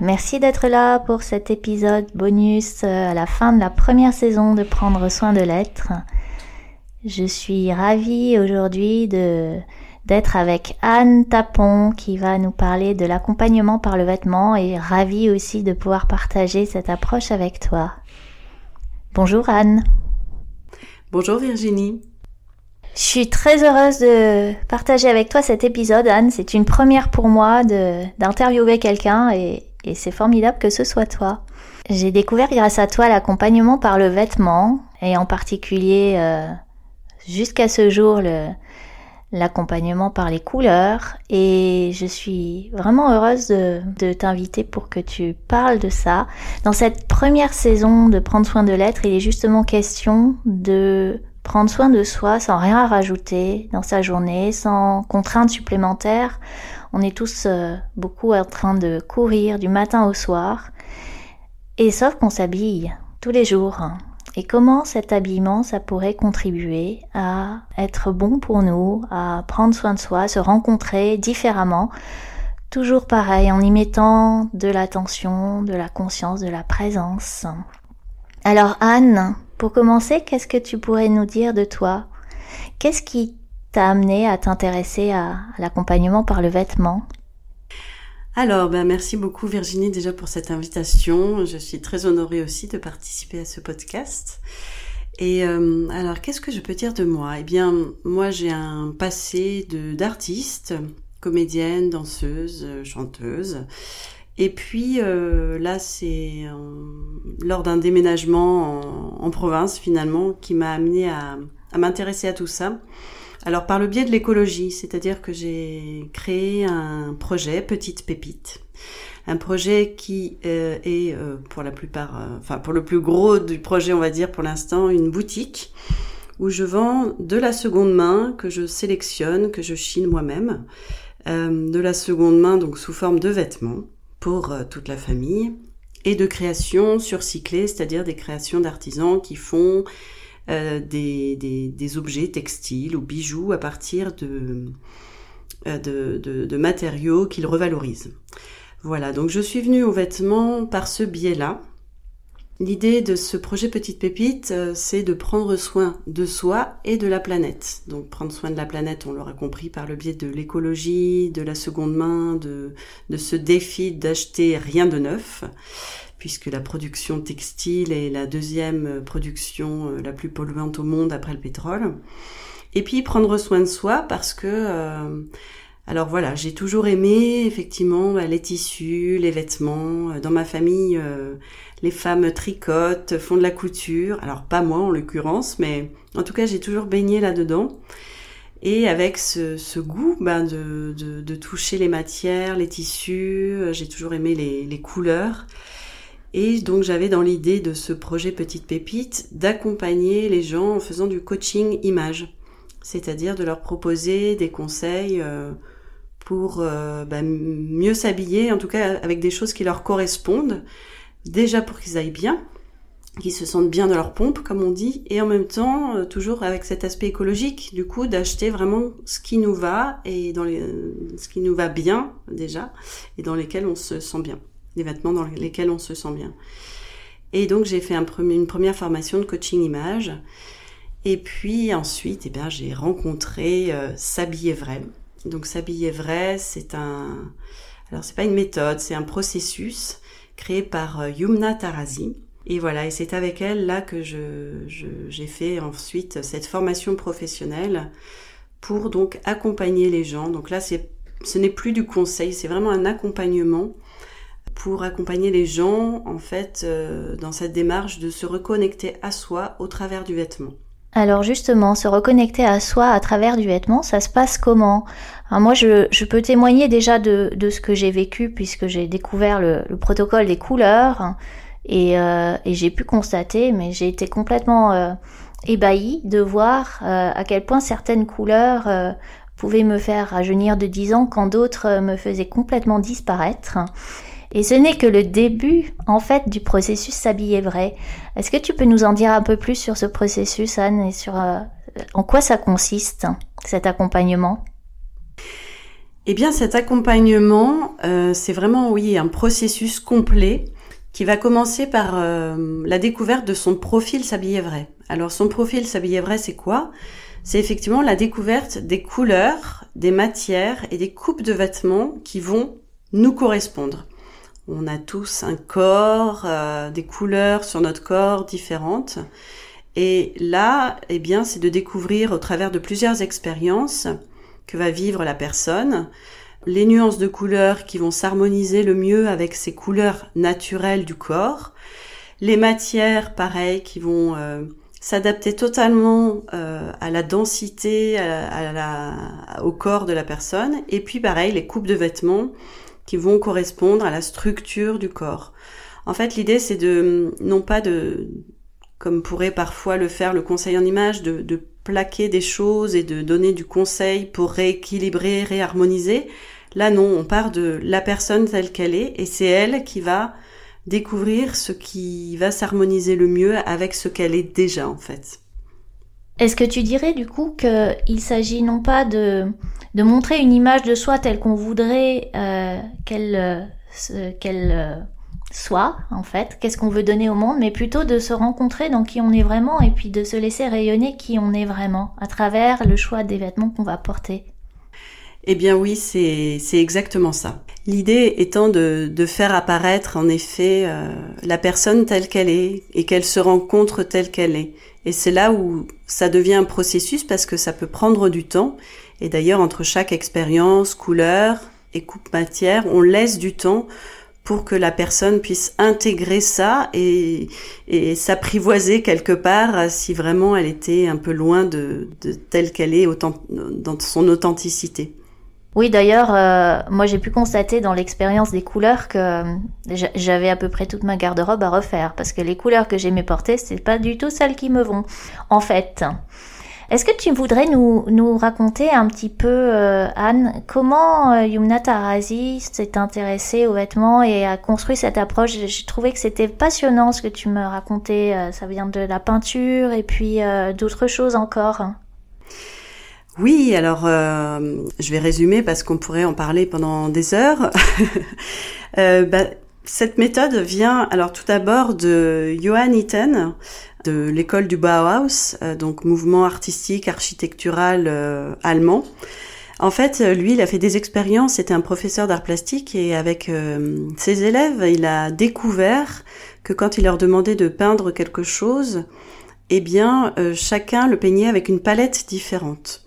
Merci d'être là pour cet épisode bonus euh, à la fin de la première saison de Prendre soin de l'être. Je suis ravie aujourd'hui de d'être avec Anne Tapon qui va nous parler de l'accompagnement par le vêtement et ravie aussi de pouvoir partager cette approche avec toi. Bonjour Anne. Bonjour Virginie. Je suis très heureuse de partager avec toi cet épisode, Anne. C'est une première pour moi d'interviewer quelqu'un et, c'est formidable que ce soit toi. J'ai découvert grâce à toi l'accompagnement par le vêtement et en particulier euh, jusqu'à ce jour l'accompagnement par les couleurs et je suis vraiment heureuse de, de t'inviter pour que tu parles de ça. Dans cette première saison de Prendre soin de l'être, il est justement question de prendre soin de soi sans rien rajouter dans sa journée, sans contraintes supplémentaires. On est tous euh, beaucoup en train de courir du matin au soir. Et sauf qu'on s'habille tous les jours. Et comment cet habillement, ça pourrait contribuer à être bon pour nous, à prendre soin de soi, se rencontrer différemment? Toujours pareil, en y mettant de l'attention, de la conscience, de la présence. Alors Anne, pour commencer, qu'est-ce que tu pourrais nous dire de toi? Qu'est-ce qui t'a amené à t'intéresser à, l'accompagnement par le vêtement alors, ben merci beaucoup Virginie déjà pour cette invitation. Je suis très honorée aussi de participer à ce podcast. Et euh, alors, qu'est-ce que je peux dire de moi? Eh bien, moi j'ai un passé d'artiste, comédienne, danseuse, chanteuse. Et puis euh, là, c'est lors d'un déménagement en, province finalement qui m'a amené à, m'intéresser à tout ça. Alors par le biais de l'écologie, c'est-à-dire que j'ai créé un projet Petite Pépite, un projet qui euh, est euh, pour la plupart, enfin pour le plus gros du projet, on va dire pour l'instant, une boutique où je vends de la seconde main que je sélectionne, que je chine moi-même, de la seconde main donc sous forme de vêtements pour euh, toute la famille, et de créations surcyclées, c'est-à-dire des créations d'artisans qui font euh, des, objets textiles ou bijoux à partir de, euh, matériaux qu'ils revalorisent. Voilà, donc je suis venue aux vêtements par ce biais-là, L'idée de ce projet Petite Pépite, euh, c'est de prendre soin de soi et de la planète. Donc prendre soin de la planète, on l'aura compris par le biais de l'écologie, de la seconde main, de ce défi d'acheter rien de neuf, puisque la production textile est la deuxième production euh, la plus polluante au monde après le pétrole. Et puis prendre soin de soi parce que... Euh, alors voilà, j'ai toujours aimé effectivement bah, les tissus, les vêtements. Dans ma famille, les femmes tricotent, font de la couture. Alors pas moi en l'occurrence, mais en tout cas j'ai toujours baigné là-dedans. Et avec ce, goût ben, de, toucher les matières, les tissus, euh, j'ai toujours aimé les, couleurs. Et donc j'avais dans l'idée de ce projet Petite Pépite d'accompagner les gens en faisant du coaching image, c'est-à-dire de leur proposer des conseils euh, pour euh, ben, mieux s'habiller, en tout cas avec des choses qui leur correspondent, déjà pour qu'ils aillent bien, qu'ils se sentent bien dans leur pompe, comme on dit, et en même temps, euh, toujours avec cet aspect écologique, du coup, d'acheter vraiment ce qui nous va et dans ce qui nous va bien déjà, et dans lesquels on se sent bien, les vêtements dans lesquels on se sent bien. Et donc j'ai fait une première formation de coaching image, et puis ensuite, eh bien, j'ai rencontré euh, S'habiller vrai. Donc S'habiller vrai, c'est un, alors c'est pas une méthode, c'est un processus créée par euh, Yumna Tarazi. Et voilà, et c'est avec elle là que je, j'ai fait ensuite cette formation professionnelle pour donc accompagner les gens. Donc là, c'est, ce n'est plus du conseil, c'est vraiment un accompagnement pour accompagner les gens en fait euh, dans cette démarche de se reconnecter à soi au travers du vêtement. Alors justement, se reconnecter à soi à travers du vêtement, ça se passe comment? Moi, je, peux témoigner déjà de, ce que j'ai vécu puisque j'ai découvert le, protocole des couleurs et, euh, j'ai pu constater, mais j'ai été complètement euh, ébahie de voir euh, à quel point certaines couleurs pouvaient me faire rajeunir de 10 ans quand d'autres me faisaient complètement disparaître. Et ce n'est que le début, en fait, du processus s'habiller vrai. Est-ce que tu peux nous en dire un peu plus sur ce processus, Anne, et sur euh, en quoi ça consiste, cet accompagnement? Eh bien, cet accompagnement, euh, c'est vraiment, oui, un processus complet qui va commencer par euh, la découverte de son profil s'habiller vrai. Alors, son profil s'habiller vrai, c'est quoi? C'est effectivement la découverte des couleurs, des matières et des coupes de vêtements qui vont nous correspondre. On a tous un corps, euh, des couleurs sur notre corps différentes. Et là, eh bien, c'est de découvrir au travers de plusieurs expériences que va vivre la personne, les nuances de couleurs qui vont s'harmoniser le mieux avec ces couleurs naturelles du corps, les matières, pareil, qui vont euh, s'adapter totalement euh, à la densité, au corps de la personne, et puis pareil, les coupes de vêtements qui vont correspondre à la structure du corps. En fait, l'idée, c'est de, non pas de, comme pourrait parfois le faire le conseil en image, de, de plaquer des choses et de donner du conseil pour rééquilibrer, réharmoniser. Là, non, on part de la personne telle qu'elle est et c'est elle qui va découvrir ce qui va s'harmoniser le mieux avec ce qu'elle est déjà, en fait. Est-ce que tu dirais du coup qu'il s'agit non pas de, de montrer une image de soi telle qu'on voudrait euh, qu'elle euh, qu'elle euh, soit en fait, qu'est-ce qu'on veut donner au monde, mais plutôt de se rencontrer dans qui on est vraiment et puis de se laisser rayonner qui on est vraiment à travers le choix des vêtements qu'on va porter? Eh bien oui, c'est exactement ça. L'idée étant de, de, faire apparaître en effet euh, la personne telle qu'elle est et qu'elle se rencontre telle qu'elle est. Et c'est là où ça devient un processus parce que ça peut prendre du temps. Et d'ailleurs, entre chaque expérience, couleur et coupe matière, on laisse du temps pour que la personne puisse intégrer ça et, et s'apprivoiser quelque part si vraiment elle était un peu loin de, de telle qu'elle est autant, dans son authenticité. Oui, d'ailleurs, euh, moi j'ai pu constater dans l'expérience des couleurs que euh, j'avais à peu près toute ma garde-robe à refaire parce que les couleurs que j'aimais porter, c'est pas du tout celles qui me vont. En fait, est-ce que tu voudrais nous, nous raconter un petit peu, euh, Anne, comment Yumna Tarazi s'est intéressée aux vêtements et a construit cette approche? J'ai trouvé que c'était passionnant ce que tu me racontais. ça vient de la peinture et puis d'autres choses encore. Oui, alors euh, je vais résumer parce qu'on pourrait en parler pendant des heures. euh, bah, cette méthode vient alors tout d'abord de Johann Itten de l'école du Bauhaus, euh, donc mouvement artistique architectural euh, allemand. En fait, lui, il a fait des expériences, c'était un professeur d'art plastique et avec ses élèves, il a découvert que quand il leur demandait de peindre quelque chose, eh bien, chacun le peignait avec une palette différente.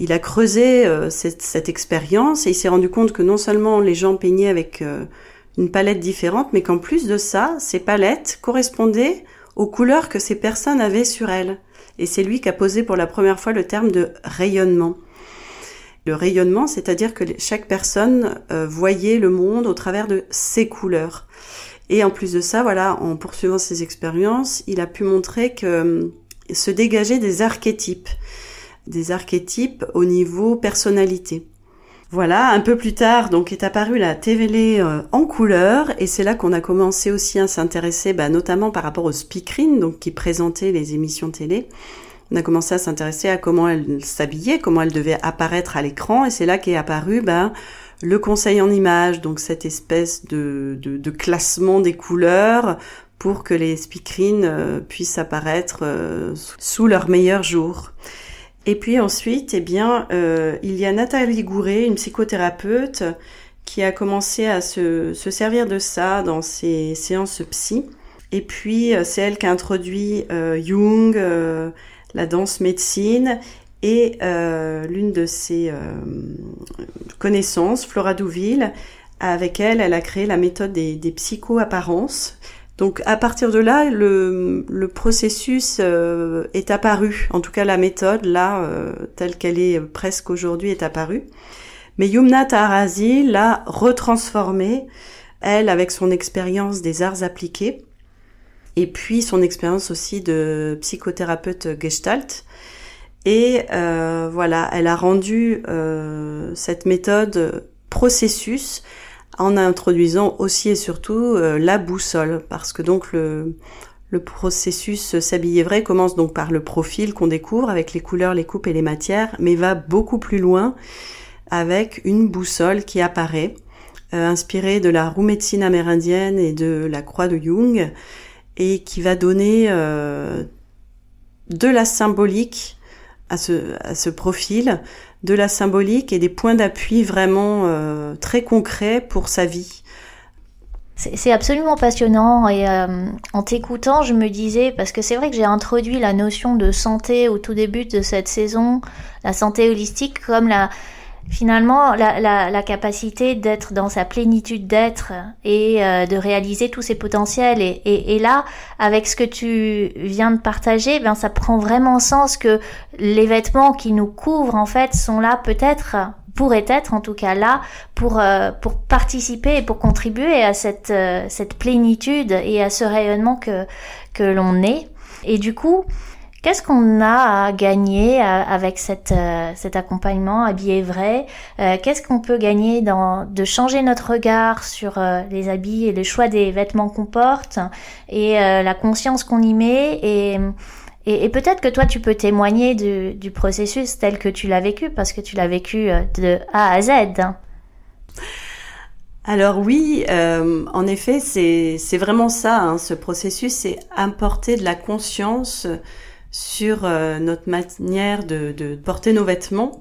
Il a creusé euh, cette, expérience et il s'est rendu compte que non seulement les gens peignaient avec euh, une palette différente, mais qu'en plus de ça, ces palettes correspondaient aux couleurs que ces personnes avaient sur elles. Et c'est lui qui a posé pour la première fois le terme de rayonnement. Le rayonnement, c'est-à-dire que chaque personne euh, voyait le monde au travers de ses couleurs. Et en plus de ça, voilà, en poursuivant ses expériences, il a pu montrer que se dégager des archétypes des archétypes au niveau personnalité. Voilà, un peu plus tard, donc est apparue la TVL euh, en couleur, et c'est là qu'on a commencé aussi à s'intéresser, bah, notamment par rapport au speakerine, donc qui présentait les émissions télé. On a commencé à s'intéresser à comment elle s'habillait, comment elle devait apparaître à l'écran, et c'est là qu'est apparu bah, le conseil en image, donc cette espèce de, de, classement des couleurs pour que les speakerines euh, puissent apparaître euh, sous leur meilleur jour. Et puis ensuite, eh bien, euh, il y a Nathalie Gouret, une psychothérapeute, qui a commencé à se, se servir de ça dans ses séances psy. Et puis, euh, c'est elle qui a introduit euh, Jung, euh, la danse médecine, et l'une de ses connaissances, Flora Douville, avec elle, elle a créé la méthode des, des psycho-apparences, Donc à partir de là, le, processus euh, est apparu. En tout cas, la méthode, là, euh, telle qu'elle est presque aujourd'hui, est apparue. Mais Yumna Taharazi l'a retransformée, elle, avec son expérience des arts appliqués, et puis son expérience aussi de psychothérapeute gestalt. Et euh, voilà, elle a rendu cette méthode processus en introduisant aussi et surtout euh, la boussole, parce que donc le, processus s'habiller vrai commence donc par le profil qu'on découvre avec les couleurs, les coupes et les matières, mais va beaucoup plus loin avec une boussole qui apparaît, euh, inspirée de la roue médecine amérindienne et de la croix de Jung, et qui va donner euh, de la symbolique à ce, à profil, de la symbolique et des points d'appui vraiment euh, très concrets pour sa vie. C'est absolument passionnant et euh, en t'écoutant, je me disais, parce que c'est vrai que j'ai introduit la notion de santé au tout début de cette saison, la santé holistique comme la, finalement la, la, la capacité d'être dans sa plénitude d'être et euh, de réaliser tous ses potentiels. Et, et, et, là avec ce que tu viens de partager ben ça prend vraiment sens que les vêtements qui nous couvrent en fait sont là peut-être pourraient être en tout cas là pour euh, pour participer et pour contribuer à cette euh, cette plénitude et à ce rayonnement que que l'on est. Et du coup Qu'est-ce qu'on a à gagner euh, avec euh, cet accompagnement habillé vrai euh, Qu'est-ce qu'on peut gagner dans de changer notre regard sur les habits et le choix des vêtements qu'on porte et la conscience qu'on y met et et, peut-être que toi, tu peux témoigner du, du, processus tel que tu l'as vécu, parce que tu l'as vécu de A à Z. Alors oui, euh, en effet, c'est vraiment ça. Hein, ce processus, c'est apporter de la conscience sur euh, notre manière de, porter nos vêtements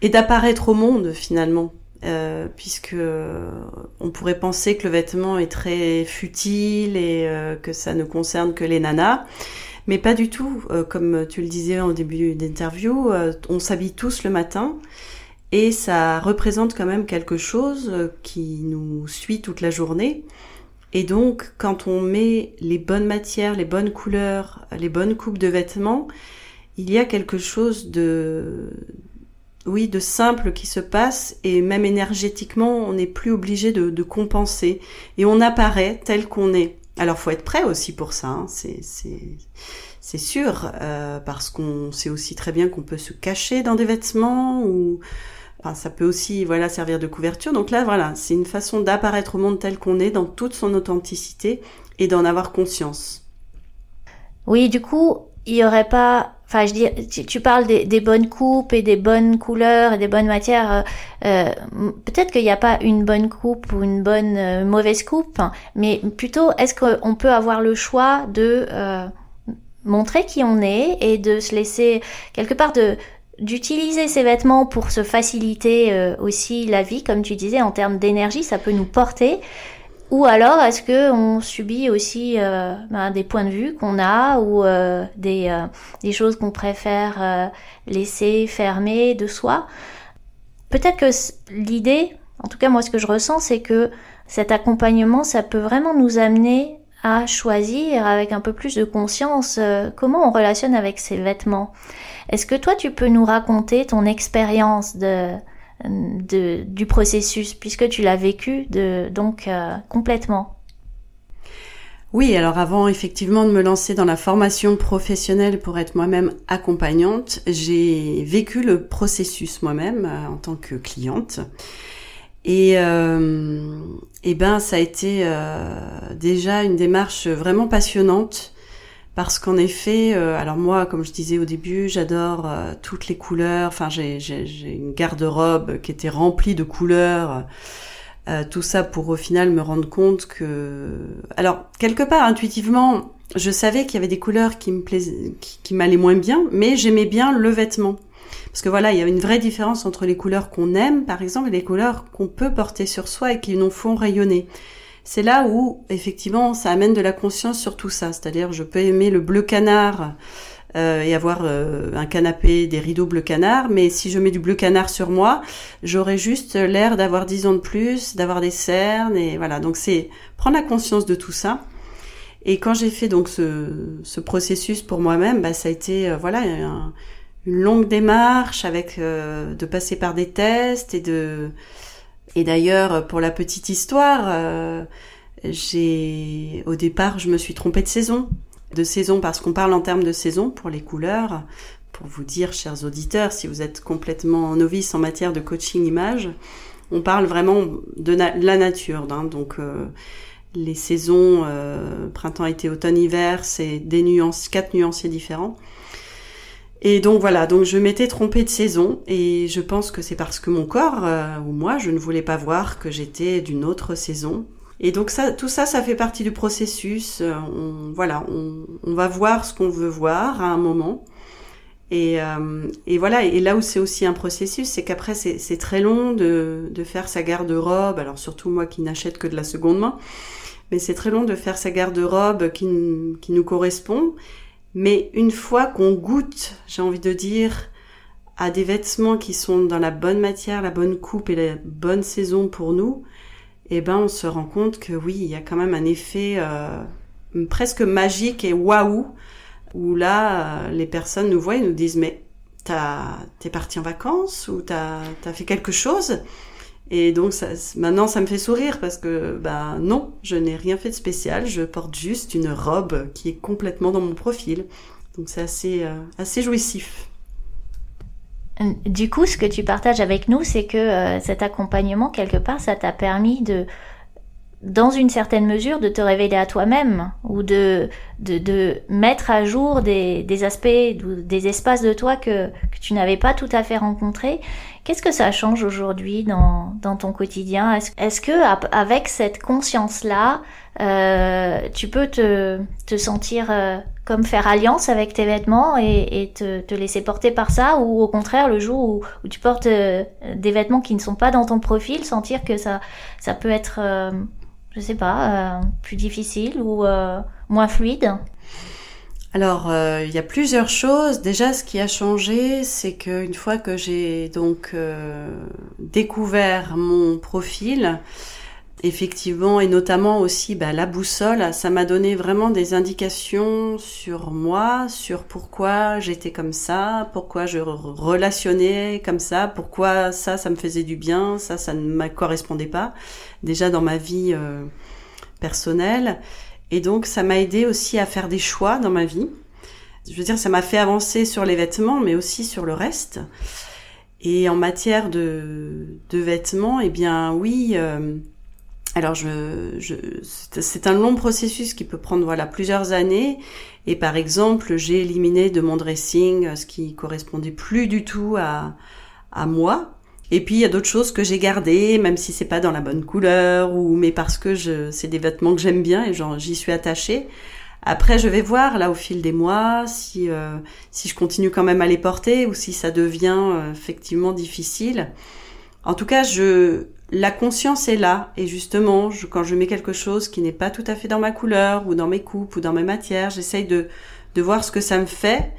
et d'apparaître au monde finalement. Euh, puisque euh, on pourrait penser que le vêtement est très futile et que ça ne concerne que les nanas, mais pas du tout. comme tu le disais en début d'interview, on s'habille tous le matin et ça représente quand même quelque chose qui nous suit toute la journée. Et donc, quand on met les bonnes matières, les bonnes couleurs, les bonnes coupes de vêtements, il y a quelque chose de, oui, de simple qui se passe et même énergétiquement, on n'est plus obligé de, compenser et on apparaît tel qu'on est. Alors, faut être prêt aussi pour ça. Hein. C'est, sûr euh, parce qu'on sait aussi très bien qu'on peut se cacher dans des vêtements ou ça peut aussi voilà servir de couverture. Donc là, voilà, c'est une façon d'apparaître au monde tel qu'on est, dans toute son authenticité, et d'en avoir conscience. Oui, du coup, il y aurait pas. Enfin, je dis, tu, parles des, bonnes coupes et des bonnes couleurs et des bonnes matières. Euh, euh, peut-être qu'il n'y a pas une bonne coupe ou une bonne euh, mauvaise coupe, mais plutôt, est-ce qu'on peut avoir le choix de montrer qui on est et de se laisser quelque part de d'utiliser ces vêtements pour se faciliter euh, aussi la vie, comme tu disais, en termes d'énergie, ça peut nous porter. Ou alors, est-ce que on subit aussi euh, ben, des points de vue qu'on a ou euh, des, des choses qu'on préfère laisser fermer de soi? Peut-être que l'idée, en tout cas moi ce que je ressens, c'est que cet accompagnement, ça peut vraiment nous amener à choisir avec un peu plus de conscience comment on relationne avec ces vêtements. Est-ce que toi, tu peux nous raconter ton expérience de, du processus, puisque tu l'as vécu de, donc euh, complètement? Oui, alors avant effectivement de me lancer dans la formation professionnelle pour être moi-même accompagnante, j'ai vécu le processus moi-même euh, en tant que cliente. Et, euh, et ben ça a été déjà une démarche vraiment passionnante parce qu'en effet, euh, alors moi, comme je disais au début, j'adore euh, toutes les couleurs. Enfin, j'ai une garde-robe qui était remplie de couleurs. Euh, tout ça pour au final me rendre compte que, alors quelque part intuitivement, je savais qu'il y avait des couleurs qui me plaisaient, qui, qui m'allaient moins bien, mais j'aimais bien le vêtement. Parce que voilà, il y a une vraie différence entre les couleurs qu'on aime, par exemple, et les couleurs qu'on peut porter sur soi et qui nous font rayonner c'est là où effectivement ça amène de la conscience sur tout ça. C'est-à-dire je peux aimer le bleu canard euh, et avoir euh, un canapé, des rideaux bleu canard, mais si je mets du bleu canard sur moi, j'aurais juste l'air d'avoir 10 ans de plus, d'avoir des cernes et voilà. Donc c'est prendre la conscience de tout ça. Et quand j'ai fait donc ce, ce processus pour moi-même, bah, ça a été euh, voilà une longue démarche avec de passer par des tests et de et d'ailleurs pour la petite histoire, euh, j'ai au départ je me suis trompée de saison, de saison parce qu'on parle en termes de saison pour les couleurs. Pour vous dire, chers auditeurs, si vous êtes complètement novice en matière de coaching image, on parle vraiment de la nature, hein, donc les saisons euh, printemps, été, automne, hiver, c'est des nuances, quatre nuanciers différents. Et donc voilà, donc je m'étais trompée de saison et je pense que c'est parce que mon corps euh, ou moi, je ne voulais pas voir que j'étais d'une autre saison. Et donc ça, tout ça, ça fait partie du processus. Euh, voilà, on, va voir ce qu'on veut voir à un moment. Et, euh, et voilà, et là où c'est aussi un processus, c'est qu'après c'est très long de, faire sa garde-robe. Alors surtout moi qui n'achète que de la seconde main mais c'est très long de faire sa garde-robe qui nous correspond. Mais une fois qu'on goûte, j'ai envie de dire, à des vêtements qui sont dans la bonne matière, la bonne coupe et la bonne saison pour nous, eh ben on se rend compte que oui, il y a quand même un effet euh, presque magique et waouh, où là, les personnes nous voient et nous disent mais t'es parti en vacances ou t'as as fait quelque chose? Et donc maintenant, ça me fait sourire parce que, ben non, je n'ai rien fait de spécial. Je porte juste une robe qui est complètement dans mon profil. Donc c'est assez, euh, assez jouissif. Euh, du coup, ce que tu partages avec nous, c'est que euh, cet accompagnement, quelque part, ça t'a permis de, dans une certaine mesure, de te révéler à toi-même ou de, de, de, mettre à jour des, des aspects, des espaces de toi que, que tu n'avais pas tout à fait rencontrés. Qu'est-ce que ça change aujourd'hui dans, dans ton quotidien? Est-ce est que avec cette conscience-là, euh, tu peux te, te sentir euh, comme faire alliance avec tes vêtements et, et te, te, laisser porter par ça? Ou au contraire le jour où, où tu portes euh, des vêtements qui ne sont pas dans ton profil, sentir que ça, ça peut être euh, je sais pas, euh, plus difficile ou euh, moins fluide alors, euh, il y a plusieurs choses. Déjà, ce qui a changé, c'est qu'une fois que j'ai donc découvert mon profil, effectivement, et notamment aussi bah, la boussole, ça m'a donné vraiment des indications sur moi, sur pourquoi j'étais comme ça, pourquoi je relationnais comme ça, pourquoi ça, ça me faisait du bien, ça, ça ne me correspondait pas déjà dans ma vie euh, personnelle. Et donc ça m'a aidé aussi à faire des choix dans ma vie. Je veux dire, ça m'a fait avancer sur les vêtements, mais aussi sur le reste. Et en matière de, de vêtements, eh bien oui, euh, alors je, je c'est un long processus qui peut prendre voilà plusieurs années. Et par exemple, j'ai éliminé de mon dressing ce qui correspondait plus du tout à, à moi, et puis il y a d'autres choses que j'ai gardées, même si c'est pas dans la bonne couleur ou mais parce que je c'est des vêtements que j'aime bien et j'y suis attachée. Après je vais voir là au fil des mois si euh, si je continue quand même à les porter ou si ça devient euh, effectivement difficile. En tout cas, je la conscience est là et justement, quand je mets quelque chose qui n'est pas tout à fait dans ma couleur ou dans mes coupes ou dans mes matières, j'essaye de de voir ce que ça me fait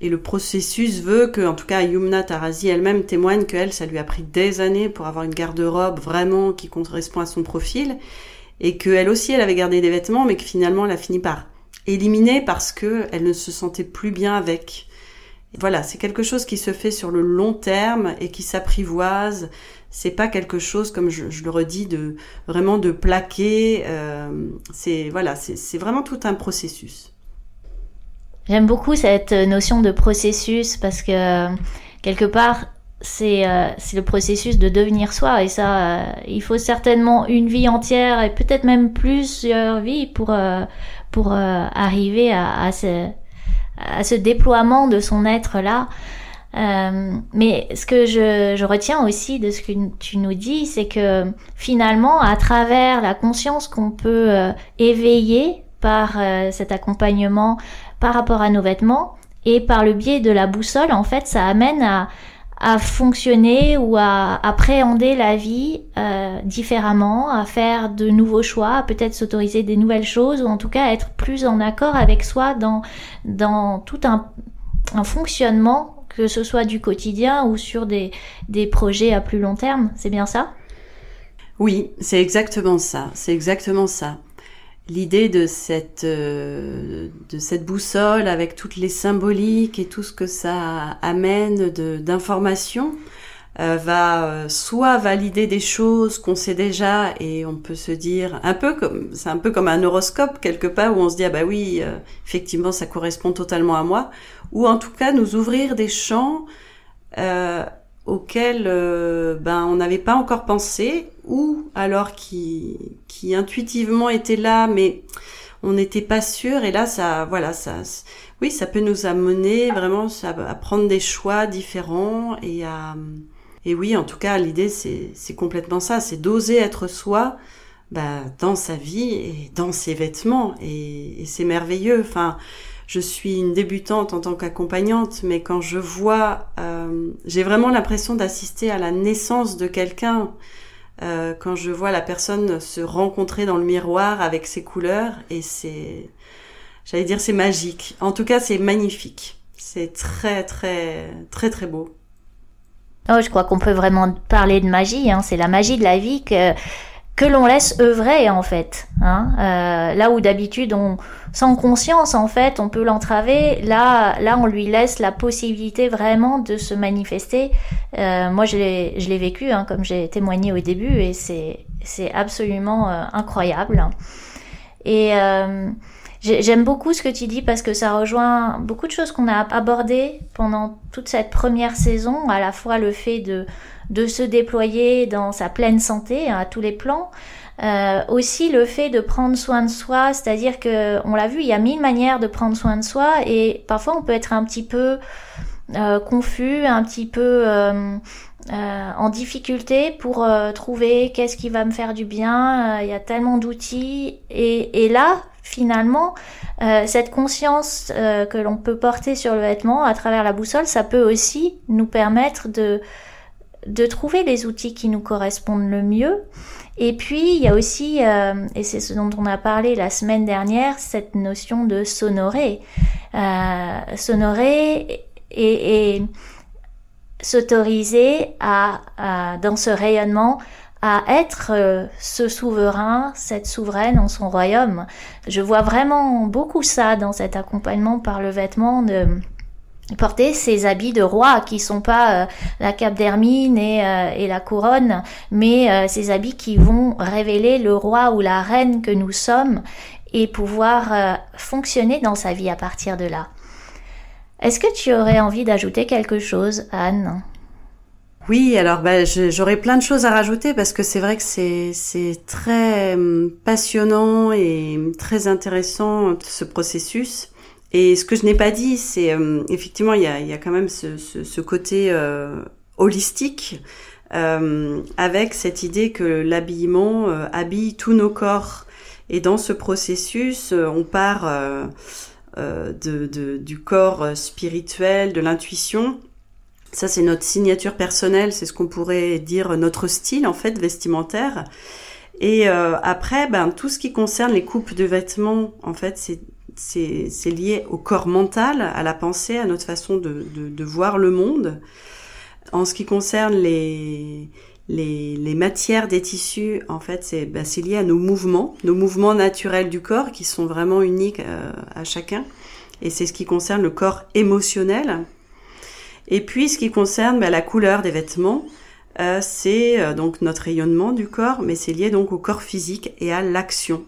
et le processus veut que, en tout cas, Yumna Tarazi elle-même témoigne qu'elle, ça lui a pris des années pour avoir une garde-robe vraiment qui correspond à son profil, et qu'elle aussi, elle avait gardé des vêtements, mais que finalement, elle a fini par éliminer parce que elle ne se sentait plus bien avec. voilà, c'est quelque chose qui se fait sur le long terme et qui s'apprivoise. C'est pas quelque chose, comme je, le redis, de vraiment de plaquer. Euh, c'est voilà, c'est vraiment tout un processus. J'aime beaucoup cette notion de processus parce que quelque part c'est euh, le processus de devenir soi et ça euh, il faut certainement une vie entière et peut-être même plusieurs vies pour euh, pour arriver à, à, ce à ce déploiement de son être là mais ce que je, je retiens aussi de ce que tu nous dis, c'est que finalement, à travers la conscience qu'on peut éveiller par cet accompagnement par rapport à nos vêtements et par le biais de la boussole, en fait, ça amène à, à fonctionner ou à appréhender la vie euh, différemment, à faire de nouveaux choix, à peut-être s'autoriser des nouvelles choses ou en tout cas être plus en accord avec soi dans, dans tout un, un fonctionnement, que ce soit du quotidien ou sur des, projets à plus long terme. C'est bien ça? Oui, c'est exactement ça. C'est exactement ça. l'idée de cette de cette boussole avec toutes les symboliques et tout ce que ça amène d'informations euh, va euh, soit valider des choses qu'on sait déjà et on peut se dire un peu comme c'est un peu comme un horoscope quelque part où on se dit ah bah oui euh, effectivement ça correspond totalement à moi. Ou en tout cas nous ouvrir des champs auxquels ben on n'avait pas encore pensé ou alors qui qui intuitivement étaient là mais on n'était pas sûr. Et là ça voilà ça oui ça peut nous amener vraiment à prendre des choix différents et à et oui, en tout cas, l'idée, c'est complètement ça, c'est d'oser être soi bah, dans sa vie et dans ses vêtements. Et, et c'est merveilleux. Enfin, je suis une débutante en tant qu'accompagnante, mais quand je vois, euh, j'ai vraiment l'impression d'assister à la naissance de quelqu'un. Euh, quand je vois la personne se rencontrer dans le miroir avec ses couleurs, et c'est, j'allais dire, c'est magique. En tout cas, c'est magnifique. C'est très, très, très, très beau. Oh, je crois qu'on peut vraiment parler de magie. Hein. C'est la magie de la vie que que l'on laisse œuvrer en fait. Hein. Euh, là où d'habitude on sans conscience en fait on peut l'entraver, là là on lui laisse la possibilité vraiment de se manifester. Euh, moi je l'ai je l'ai vécu hein, comme j'ai témoigné au début et c'est c'est absolument euh, incroyable. Et euh, J'aime beaucoup ce que tu dis parce que ça rejoint beaucoup de choses qu'on a abordées pendant toute cette première saison, à la fois le fait de, de se déployer dans sa pleine santé hein, à tous les plans, euh, aussi le fait de prendre soin de soi, c'est-à-dire que on l'a vu, il y a mille manières de prendre soin de soi et parfois on peut être un petit peu euh, confus, un petit peu euh, euh en difficulté pour euh, trouver qu'est-ce qui va me faire du bien. Il y a tellement d'outils et, et là, finalement, euh, cette conscience euh, que l'on peut porter sur le vêtement à travers la boussole, ça peut aussi nous permettre de, de trouver les outils qui nous correspondent le mieux. Et puis, il y a aussi, euh, et c'est ce dont on a parlé la semaine dernière, cette notion de sonorer. sonorer et, et s'autoriser à, à, dans ce rayonnement, à être euh, ce souverain, cette souveraine en son royaume. Je vois vraiment beaucoup ça dans cet accompagnement par le vêtement de porter ces habits de roi qui sont pas euh, la cape d'hermine et, euh, et, la couronne, mais ces habits qui vont révéler le roi ou la reine que nous sommes et pouvoir fonctionner dans sa vie à partir de là. Est-ce que tu aurais envie d'ajouter quelque chose, Anne? Oui, alors bah, j'aurais plein de choses à rajouter parce que c'est vrai que c'est très hum, passionnant et très intéressant ce processus. Et ce que je n'ai pas dit, c'est hum, effectivement il y a, y a quand même ce, ce, côté euh, holistique euh, avec cette idée que l'habillement euh, habille tous nos corps. Et dans ce processus, euh, on part de, de, du corps spirituel, de l'intuition ça, c'est notre signature personnelle, c'est ce qu'on pourrait dire notre style en fait vestimentaire. Et euh, après, ben tout ce qui concerne les coupes de vêtements, en fait, c'est c'est lié au corps mental, à la pensée, à notre façon de, de, de voir le monde. En ce qui concerne les, les, les matières des tissus, en fait, c'est ben, lié à nos mouvements, nos mouvements naturels du corps qui sont vraiment uniques euh, à chacun. Et c'est ce qui concerne le corps émotionnel. Et puis, ce qui concerne bah, la couleur des vêtements, euh, c'est euh, donc notre rayonnement du corps, mais c'est lié donc au corps physique et à l'action.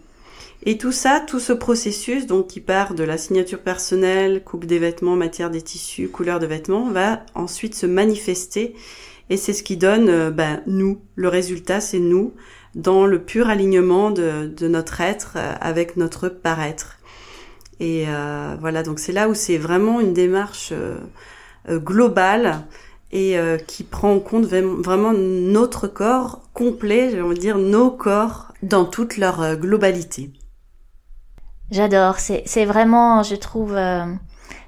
Et tout ça, tout ce processus, donc qui part de la signature personnelle, coupe des vêtements, matière des tissus, couleur de vêtements, va ensuite se manifester. Et c'est ce qui donne euh, ben, nous. Le résultat, c'est nous, dans le pur alignement de, de notre être avec notre paraître. Et voilà, donc c'est là où c'est vraiment une démarche globale et euh, qui prend en compte vraiment notre corps complet, je veux dire nos corps dans toute leur euh, globalité. J'adore, c'est vraiment, je trouve,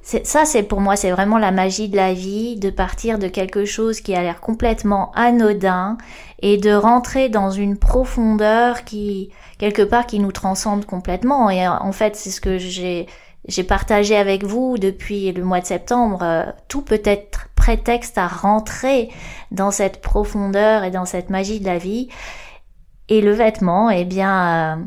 ça c'est pour moi, c'est vraiment la magie de la vie, de partir de quelque chose qui a l'air complètement anodin et de rentrer dans une profondeur qui, quelque part, qui nous transcende complètement. Et en fait, c'est ce que j'ai j'ai partagé avec vous depuis le mois de septembre, euh, tout peut être prétexte à rentrer dans cette profondeur et dans cette magie de la vie. Et le vêtement, eh bien, euh,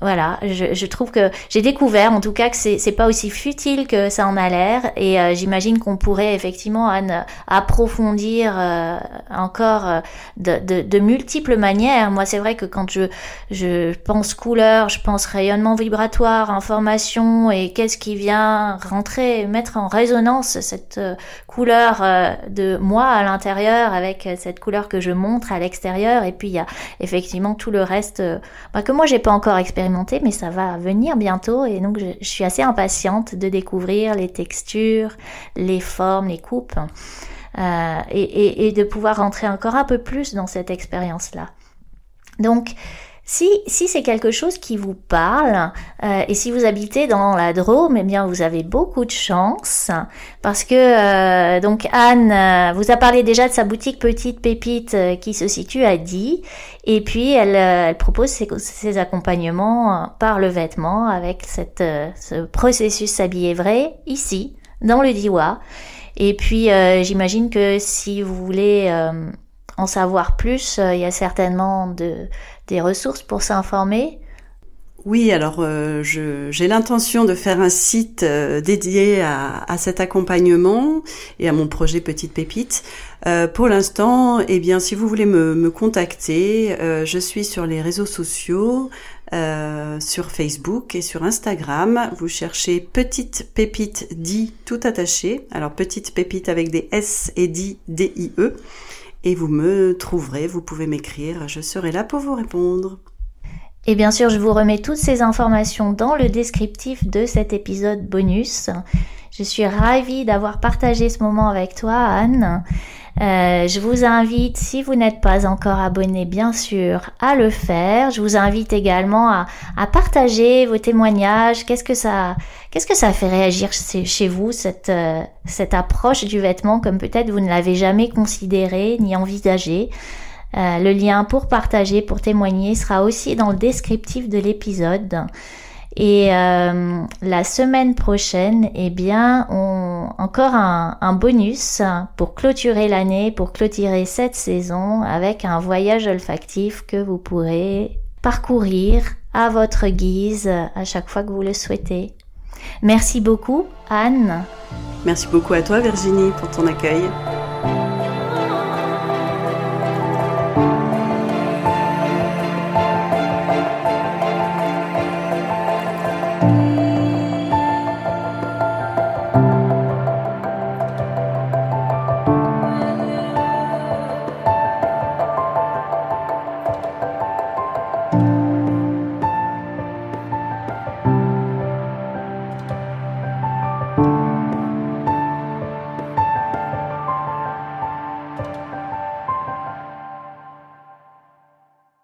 voilà, je, je, trouve que j'ai découvert en tout cas que c'est, pas aussi futile que ça en a l'air. Et euh, j'imagine qu'on pourrait effectivement Anne approfondir euh, encore euh, de, de, de, multiples manières. Moi c'est vrai que quand je, je pense couleur, je pense rayonnement vibratoire, information et qu'est-ce qui vient rentrer, mettre en résonance cette couleur de moi à l'intérieur avec cette couleur que je montre à l'extérieur. Et puis il y a effectivement tout le reste bah, que moi j'ai pas encore expérimenté mais ça va venir bientôt et donc je, suis assez impatiente de découvrir les textures, les formes, les coupes euh, et, de pouvoir rentrer encore un peu plus dans cette expérience-là. Donc, si, si c'est quelque chose qui vous parle, euh, et si vous habitez dans la Drôme, eh bien vous avez beaucoup de chance, parce que euh, donc Anne euh, vous a parlé déjà de sa boutique Petite Pépite qui se situe à Die, et puis elle, elle propose ses, ses, accompagnements par le vêtement avec cette, ce processus s'habiller vrai ici, dans le Diwa. Et puis j'imagine que si vous voulez en savoir plus, il y a certainement de des ressources pour s'informer? Oui, alors euh, j'ai l'intention de faire un site euh, dédié à, cet accompagnement et à mon projet Petite Pépite. Euh, pour l'instant, eh bien, si vous voulez me, contacter, je suis sur les réseaux sociaux, sur Facebook et sur Instagram. Vous cherchez Petite Pépite dit tout attaché. Alors Petite Pépite avec des S et dit D I E et vous me trouverez, vous pouvez m'écrire, je serai là pour vous répondre. Et bien sûr, je vous remets toutes ces informations dans le descriptif de cet épisode bonus. Je suis ravie d'avoir partagé ce moment avec toi, Anne. Euh, je vous invite, si vous n'êtes pas encore abonné, bien sûr, à le faire. Je vous invite également à, partager vos témoignages. Qu'est-ce que ça, qu'est-ce que ça fait réagir chez vous cette euh, cette approche du vêtement comme peut-être vous ne l'avez jamais considéré ni envisagé? Euh, le lien pour partager, pour témoigner sera aussi dans le descriptif de l'épisode. Et euh, la semaine prochaine, eh bien, on encore un, bonus pour clôturer l'année, pour clôturer cette saison avec un voyage olfactif que vous pourrez parcourir à votre guise à chaque fois que vous le souhaitez. Merci beaucoup, Anne. Merci beaucoup à toi, Virginie, pour ton accueil.